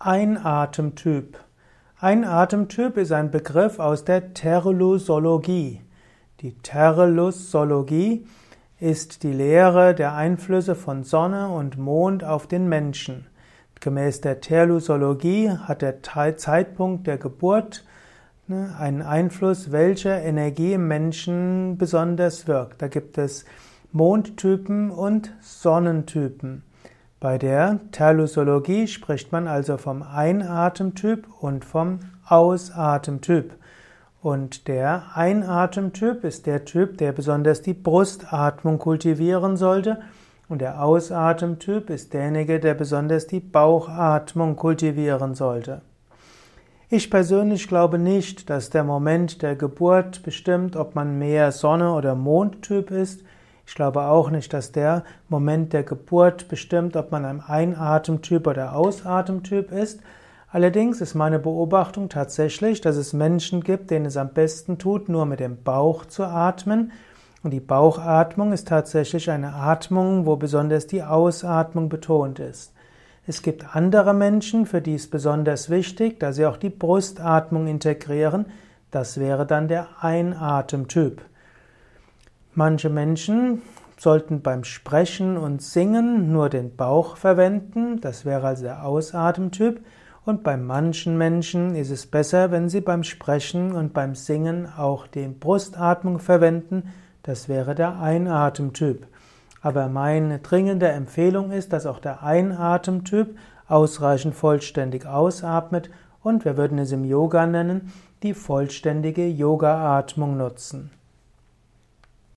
Einatemtyp. Einatemtyp ist ein Begriff aus der Terlusologie. Die Terlusologie ist die Lehre der Einflüsse von Sonne und Mond auf den Menschen. Gemäß der Terlusologie hat der Zeitpunkt der Geburt ne, einen Einfluss, welche Energie im Menschen besonders wirkt. Da gibt es Mondtypen und Sonnentypen. Bei der Terlusologie spricht man also vom Einatemtyp und vom Ausatemtyp. Und der Einatemtyp ist der Typ, der besonders die Brustatmung kultivieren sollte. Und der Ausatemtyp ist derjenige, der besonders die Bauchatmung kultivieren sollte. Ich persönlich glaube nicht, dass der Moment der Geburt bestimmt, ob man mehr Sonne- oder Mondtyp ist. Ich glaube auch nicht, dass der Moment der Geburt bestimmt, ob man ein Einatemtyp oder Ausatemtyp ist. Allerdings ist meine Beobachtung tatsächlich, dass es Menschen gibt, denen es am besten tut, nur mit dem Bauch zu atmen. Und die Bauchatmung ist tatsächlich eine Atmung, wo besonders die Ausatmung betont ist. Es gibt andere Menschen, für die es besonders wichtig, dass sie auch die Brustatmung integrieren. Das wäre dann der Einatemtyp. Manche Menschen sollten beim Sprechen und Singen nur den Bauch verwenden, das wäre also der Ausatemtyp, und bei manchen Menschen ist es besser, wenn sie beim Sprechen und beim Singen auch die Brustatmung verwenden, das wäre der Einatemtyp. Aber meine dringende Empfehlung ist, dass auch der Einatemtyp ausreichend vollständig ausatmet und wir würden es im Yoga nennen, die vollständige Yoga-Atmung nutzen.